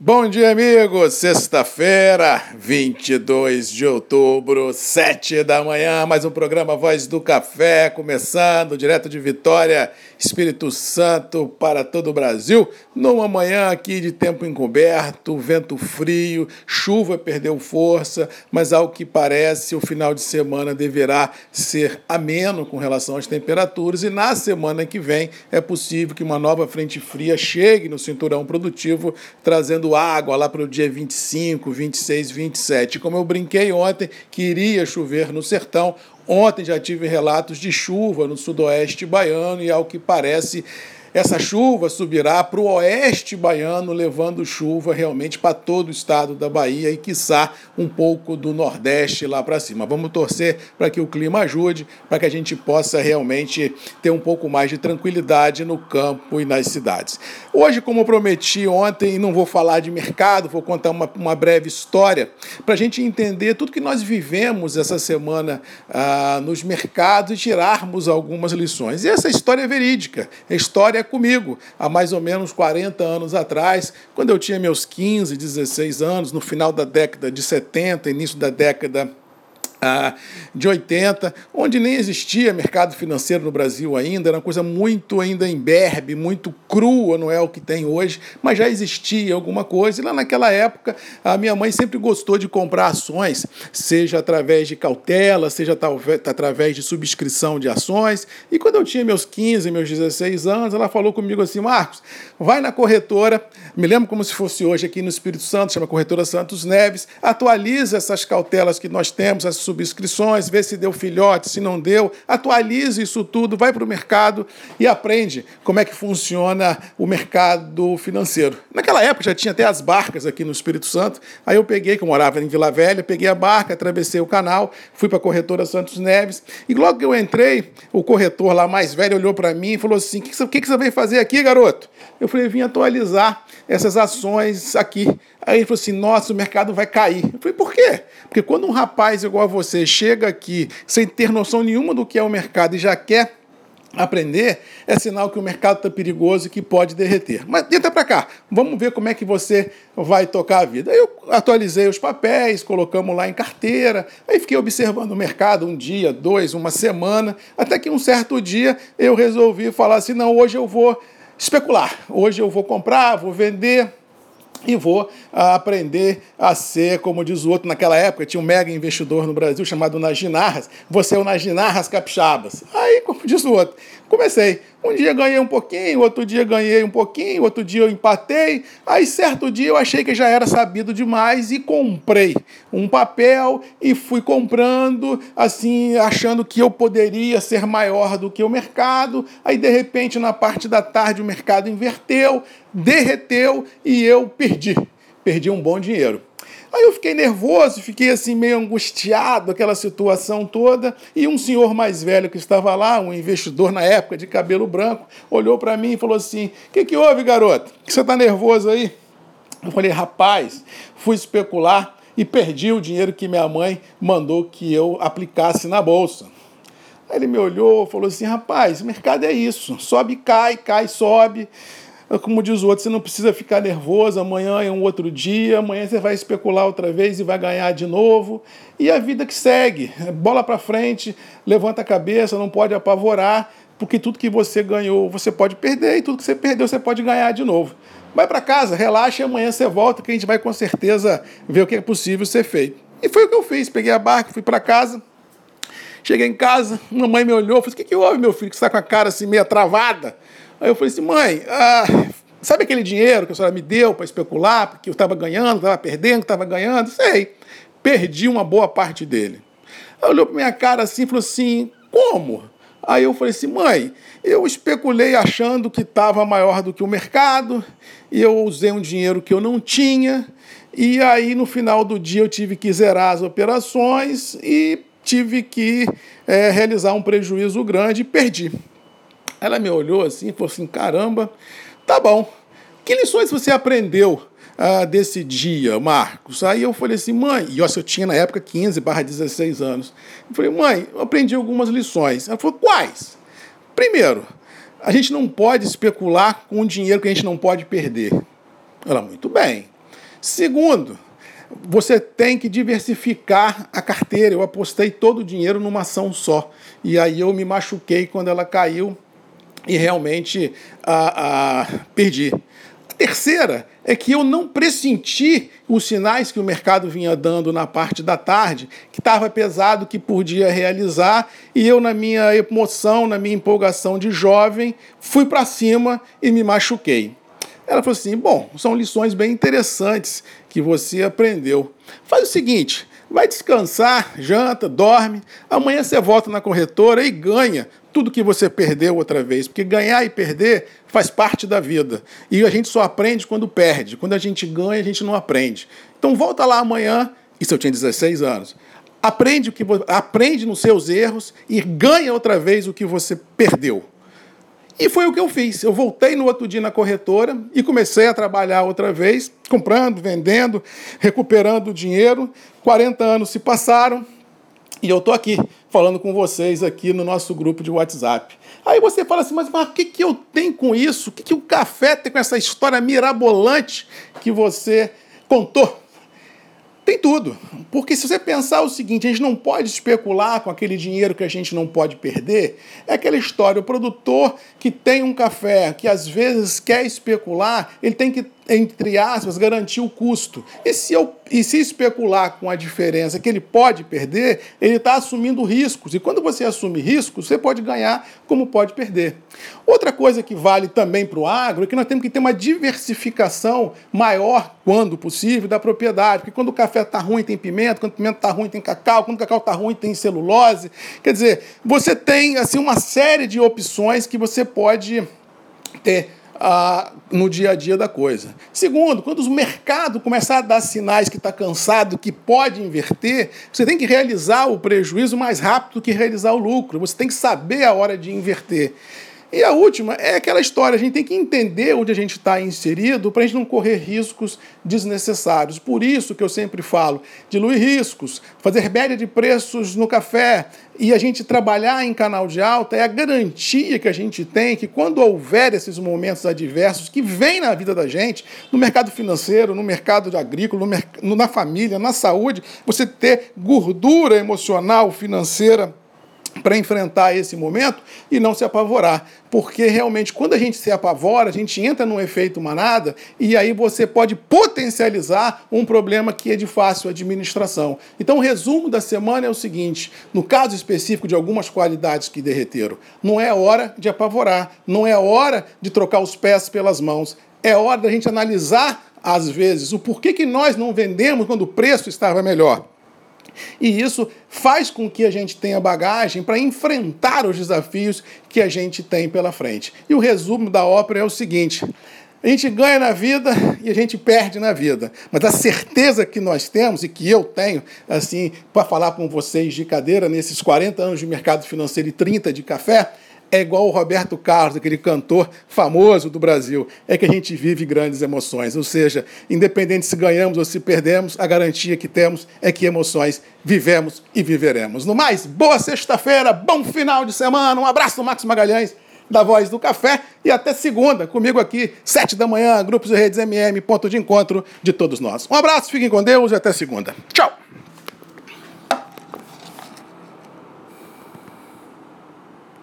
Bom dia, amigos! Sexta-feira, 22 de outubro, 7 da manhã, mais um programa Voz do Café, começando direto de Vitória, Espírito Santo para todo o Brasil, numa manhã aqui de tempo encoberto, vento frio, chuva perdeu força, mas ao que parece o final de semana deverá ser ameno com relação às temperaturas. E na semana que vem é possível que uma nova frente fria chegue no cinturão produtivo, trazendo água lá para o dia 25, 26, 27. Como eu brinquei ontem que iria chover no sertão, ontem já tive relatos de chuva no sudoeste baiano e, ao que parece, essa chuva subirá para o oeste baiano, levando chuva realmente para todo o estado da Bahia e, quiçá, um pouco do nordeste lá para cima. Vamos torcer para que o clima ajude, para que a gente possa realmente ter um pouco mais de tranquilidade no campo e nas cidades. Hoje, como prometi ontem, não vou falar de mercado, vou contar uma, uma breve história para a gente entender tudo que nós vivemos essa semana ah, nos mercados e tirarmos algumas lições. E essa história é verídica, é história comigo. Há mais ou menos 40 anos atrás, quando eu tinha meus 15, 16 anos, no final da década de 70, início da década ah, de 80, onde nem existia mercado financeiro no Brasil ainda, era uma coisa muito ainda imberbe, muito crua, não é o que tem hoje, mas já existia alguma coisa. E lá naquela época, a minha mãe sempre gostou de comprar ações, seja através de cautela, seja talvez através de subscrição de ações. E quando eu tinha meus 15, meus 16 anos, ela falou comigo assim: Marcos, vai na corretora, me lembro como se fosse hoje aqui no Espírito Santo, chama Corretora Santos Neves, atualiza essas cautelas que nós temos, as subscrições, vê se deu filhote, se não deu, atualize isso tudo, vai para o mercado e aprende como é que funciona o mercado financeiro. Naquela época já tinha até as barcas aqui no Espírito Santo, aí eu peguei, que eu morava em Vila Velha, peguei a barca, atravessei o canal, fui para a corretora Santos Neves, e logo que eu entrei, o corretor lá mais velho olhou para mim e falou assim: O que, que, que você veio fazer aqui, garoto? Eu falei: Vim atualizar essas ações aqui. Aí ele falou assim: nossa, o mercado vai cair. Eu falei: por quê? Porque quando um rapaz igual a você chega aqui sem ter noção nenhuma do que é o mercado e já quer aprender, é sinal que o mercado está perigoso e que pode derreter. Mas entra para cá, vamos ver como é que você vai tocar a vida. Eu atualizei os papéis, colocamos lá em carteira, aí fiquei observando o mercado um dia, dois, uma semana, até que um certo dia eu resolvi falar assim: não, hoje eu vou especular, hoje eu vou comprar, vou vender e vou aprender a ser, como diz o outro, naquela época tinha um mega investidor no Brasil chamado Naginarras, você é o Naginarras Capixabas. Aí, como diz o outro, comecei. Um dia ganhei um pouquinho, outro dia ganhei um pouquinho, outro dia eu empatei. Aí, certo dia, eu achei que já era sabido demais e comprei um papel e fui comprando, assim, achando que eu poderia ser maior do que o mercado. Aí, de repente, na parte da tarde, o mercado inverteu, derreteu e eu perdi. Perdi um bom dinheiro. Aí eu fiquei nervoso, fiquei assim meio angustiado, aquela situação toda. E um senhor mais velho que estava lá, um investidor na época de cabelo branco, olhou para mim e falou assim: O que, que houve, garoto? Que você está nervoso aí? Eu falei: Rapaz, fui especular e perdi o dinheiro que minha mãe mandou que eu aplicasse na bolsa. Aí ele me olhou, falou assim: Rapaz, mercado é isso, sobe, cai, cai, sobe. Como diz o outro, você não precisa ficar nervoso, amanhã é um outro dia, amanhã você vai especular outra vez e vai ganhar de novo. E a vida que segue, bola para frente, levanta a cabeça, não pode apavorar, porque tudo que você ganhou você pode perder e tudo que você perdeu você pode ganhar de novo. Vai para casa, relaxa e amanhã você volta que a gente vai com certeza ver o que é possível ser feito. E foi o que eu fiz, peguei a barca, fui para casa, Cheguei em casa, mamãe me olhou, falei: O que, que houve, meu filho, que você está com a cara assim meio travada? Aí eu falei assim, mãe, ah, sabe aquele dinheiro que a senhora me deu para especular, porque eu estava ganhando, estava perdendo, estava ganhando? Sei. Perdi uma boa parte dele. Ela olhou para minha cara assim e falou assim, como? Aí eu falei assim, mãe, eu especulei achando que estava maior do que o mercado, e eu usei um dinheiro que eu não tinha, e aí no final do dia eu tive que zerar as operações e tive que é, realizar um prejuízo grande e perdi. Ela me olhou assim e falou assim: caramba, tá bom. Que lições você aprendeu ah, desse dia, Marcos? Aí eu falei assim, mãe, e eu tinha na época 15 barra 16 anos. Eu falei, mãe, eu aprendi algumas lições. Ela falou, quais? Primeiro, a gente não pode especular com o dinheiro que a gente não pode perder. Ela, muito bem. Segundo, você tem que diversificar a carteira. Eu apostei todo o dinheiro numa ação só. E aí eu me machuquei quando ela caiu e realmente a, a, perdi. A terceira é que eu não pressenti os sinais que o mercado vinha dando na parte da tarde, que estava pesado, que podia realizar, e eu, na minha emoção, na minha empolgação de jovem, fui para cima e me machuquei. Ela falou assim: bom, são lições bem interessantes que você aprendeu. Faz o seguinte: vai descansar, janta, dorme. Amanhã você volta na corretora e ganha tudo que você perdeu outra vez. Porque ganhar e perder faz parte da vida. E a gente só aprende quando perde. Quando a gente ganha, a gente não aprende. Então volta lá amanhã, isso eu tinha 16 anos. Aprende, o que, aprende nos seus erros e ganha outra vez o que você perdeu. E foi o que eu fiz. Eu voltei no outro dia na corretora e comecei a trabalhar outra vez, comprando, vendendo, recuperando dinheiro. 40 anos se passaram e eu estou aqui falando com vocês aqui no nosso grupo de WhatsApp. Aí você fala assim, mas, mas o que, que eu tenho com isso? O que, que o café tem com essa história mirabolante que você contou? Tem tudo. Porque se você pensar o seguinte, a gente não pode especular com aquele dinheiro que a gente não pode perder. É aquela história, o produtor que tem um café, que às vezes quer especular, ele tem que entre aspas, garantir o custo. E se, eu, e se especular com a diferença que ele pode perder, ele está assumindo riscos. E quando você assume riscos, você pode ganhar como pode perder. Outra coisa que vale também para o agro é que nós temos que ter uma diversificação maior, quando possível, da propriedade. Porque quando o café está ruim, tem pimenta, quando pimenta está ruim, tem cacau, quando o cacau está ruim, tem celulose. Quer dizer, você tem assim, uma série de opções que você pode ter ah, no dia a dia da coisa. Segundo, quando o mercado começar a dar sinais que está cansado, que pode inverter, você tem que realizar o prejuízo mais rápido do que realizar o lucro. Você tem que saber a hora de inverter. E a última é aquela história, a gente tem que entender onde a gente está inserido para a gente não correr riscos desnecessários. Por isso que eu sempre falo, diluir riscos, fazer média de preços no café e a gente trabalhar em canal de alta é a garantia que a gente tem que quando houver esses momentos adversos que vêm na vida da gente, no mercado financeiro, no mercado agrícola, no, na família, na saúde, você ter gordura emocional, financeira, para enfrentar esse momento e não se apavorar. Porque realmente, quando a gente se apavora, a gente entra num efeito manada e aí você pode potencializar um problema que é de fácil administração. Então, o resumo da semana é o seguinte: no caso específico de algumas qualidades que derreteram, não é hora de apavorar, não é hora de trocar os pés pelas mãos, é hora da gente analisar, às vezes, o porquê que nós não vendemos quando o preço estava melhor. E isso faz com que a gente tenha bagagem para enfrentar os desafios que a gente tem pela frente. E o resumo da ópera é o seguinte: a gente ganha na vida e a gente perde na vida. Mas a certeza que nós temos e que eu tenho, assim, para falar com vocês de cadeira nesses 40 anos de mercado financeiro e 30 de café, é igual o Roberto Carlos, aquele cantor famoso do Brasil, é que a gente vive grandes emoções. Ou seja, independente se ganhamos ou se perdemos, a garantia que temos é que emoções vivemos e viveremos. No mais, boa sexta-feira, bom final de semana, um abraço do Max Magalhães, da Voz do Café, e até segunda, comigo aqui, sete da manhã, grupos e redes MM, ponto de encontro de todos nós. Um abraço, fiquem com Deus e até segunda. Tchau!